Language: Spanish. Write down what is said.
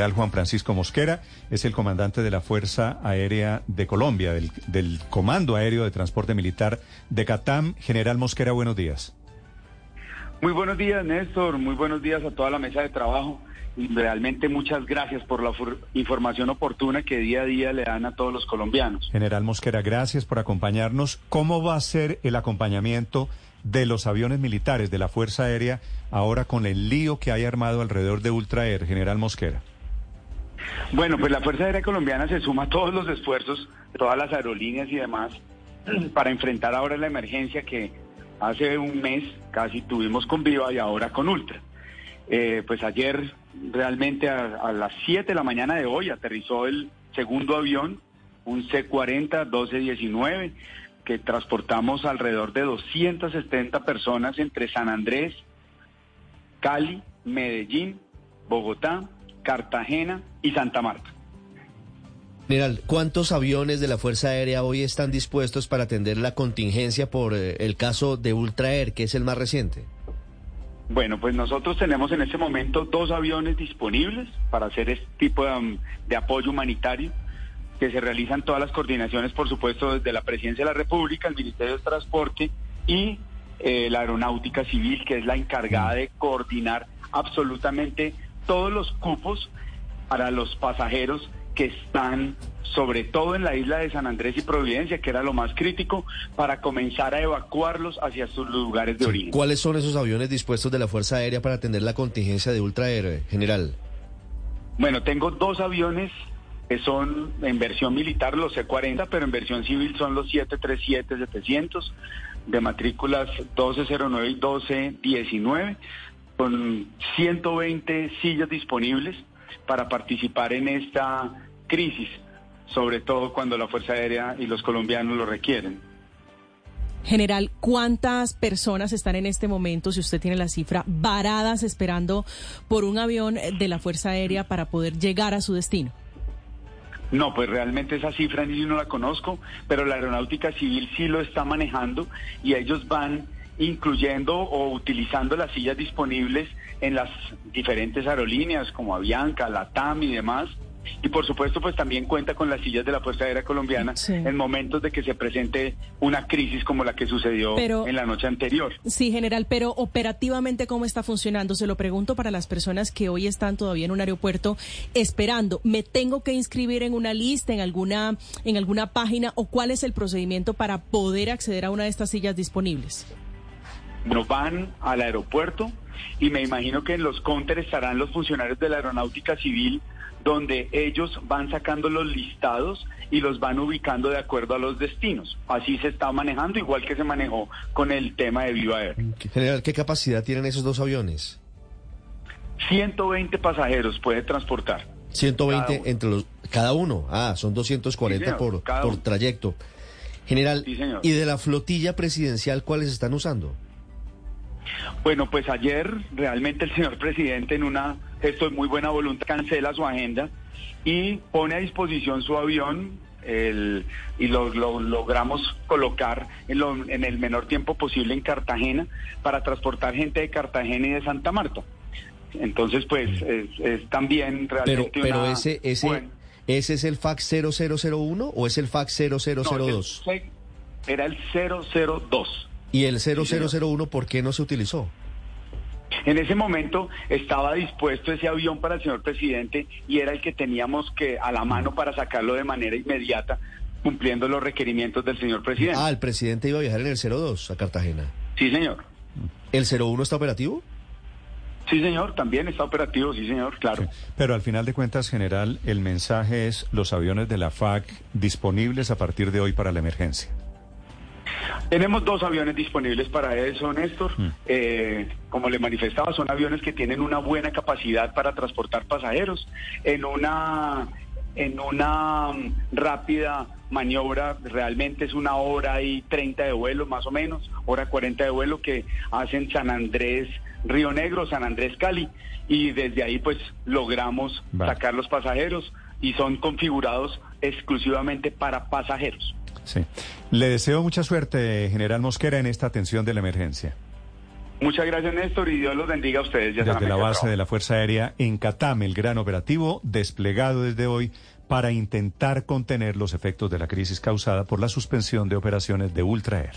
general Juan Francisco Mosquera, es el comandante de la Fuerza Aérea de Colombia, del, del Comando Aéreo de Transporte Militar de Catam. General Mosquera, buenos días. Muy buenos días, Néstor. Muy buenos días a toda la mesa de trabajo. Y realmente muchas gracias por la información oportuna que día a día le dan a todos los colombianos. General Mosquera, gracias por acompañarnos. ¿Cómo va a ser el acompañamiento de los aviones militares de la Fuerza Aérea ahora con el lío que hay armado alrededor de Ultraer, General Mosquera? Bueno, pues la Fuerza Aérea Colombiana se suma a todos los esfuerzos, todas las aerolíneas y demás, para enfrentar ahora la emergencia que hace un mes casi tuvimos con Viva y ahora con Ultra. Eh, pues ayer realmente a, las 7 de la mañana de hoy aterrizó el segundo avión, un C-40 1219, que transportamos alrededor de 270 personas entre San Andrés, Cali, Medellín, Bogotá, Cartagena y Santa Marta. General, ¿cuántos aviones de la Fuerza Aérea hoy están dispuestos para atender la contingencia por eh, el caso de Ultraer, que es el más reciente? Bueno, pues nosotros tenemos en este momento dos aviones disponibles para hacer este tipo de, apoyo humanitario, que se realizan todas las coordinaciones, por supuesto, desde la Presidencia de la República, el Ministerio de Transporte y eh, la Aeronáutica Civil, que es la encargada de coordinar absolutamente todos los cupos para los pasajeros que están sobre todo en la isla de San Andrés y Providencia, que era lo más crítico, para comenzar a evacuarlos hacia sus lugares de origen. ¿Cuáles son esos aviones dispuestos de la Fuerza Aérea para atender la contingencia de ultrahéroe, general? Bueno, tengo dos aviones que son en versión militar los C-40, pero en versión civil son los 737-700 de matrículas 1209 y 1219, con 120 sillas disponibles para participar en esta crisis, sobre todo cuando la Fuerza Aérea y los colombianos lo requieren. General, ¿cuántas personas están en este momento, si usted tiene la cifra, varadas esperando por un avión de la Fuerza Aérea para poder llegar a su destino? No, pues realmente esa cifra ni yo no la conozco, pero la aeronáutica civil sí lo está manejando y ellos van incluyendo o utilizando las sillas disponibles en las diferentes aerolíneas como Avianca, Latam y demás. Y por supuesto, pues también cuenta con las sillas de la Fuerza Aérea Colombiana en momentos de que se presente una crisis como la que sucedió en la noche anterior. Sí, general, pero operativamente, ¿cómo está funcionando? Se lo pregunto para las personas que hoy están todavía en un aeropuerto esperando. ¿Me tengo que inscribir en una lista, en alguna, en alguna página o cuál es el procedimiento para poder acceder a una de estas sillas disponibles? No van al aeropuerto y me imagino que en los counters estarán los funcionarios de la aeronáutica civil donde ellos van sacando los listados y los van ubicando de acuerdo a los destinos. Así se está manejando, igual que se manejó con el tema de Viva Air. General, ¿qué capacidad tienen esos dos aviones? 120 pasajeros puede transportar. 120 entre los cada uno. Ah, son 240 por, por trayecto. General, ¿y de la flotilla presidencial cuáles están usando? Bueno, pues ayer realmente el señor presidente en una gesto de muy buena voluntad cancela su agenda y pone a disposición su avión y lo, logramos colocar en, el menor tiempo posible en Cartagena para transportar gente de Cartagena y de Santa Marta. Entonces, pues es, también realmente Pero, pero ese, ese, ¿ese es el fax 0001 o es el fax 0002? era el 002. ¿Y el 0001 por qué no se utilizó? En ese momento estaba dispuesto ese avión para el señor presidente y era el que teníamos que a la mano para sacarlo de manera inmediata, cumpliendo los requerimientos del señor presidente. Ah, el presidente iba a viajar en el 02 a Cartagena. Sí, señor. ¿El 01 está operativo? Sí, señor, también está operativo, sí, señor, claro. Pero al final de cuentas, general, el mensaje es los aviones de la FAC disponibles a partir de hoy para la emergencia. Tenemos dos aviones disponibles para eso, Néstor. Mm. Eh, como le manifestaba, son aviones que tienen una buena capacidad para transportar pasajeros en una en una mm, rápida maniobra, realmente es una hora y 30 de vuelo más o menos, hora 40 de vuelo que hacen San Andrés, Río Negro, San Andrés, Cali, y desde ahí pues logramos sacar los pasajeros y son configurados exclusivamente para pasajeros. Sí. Le deseo mucha suerte, general Mosquera, en esta atención de la emergencia. Muchas gracias, Néstor, y Dios los bendiga a ustedes. Ya desde la base de la Fuerza Aérea en Catam, el gran operativo desplegado desde hoy para intentar contener los efectos de la crisis causada por la suspensión de operaciones de Ultra Air.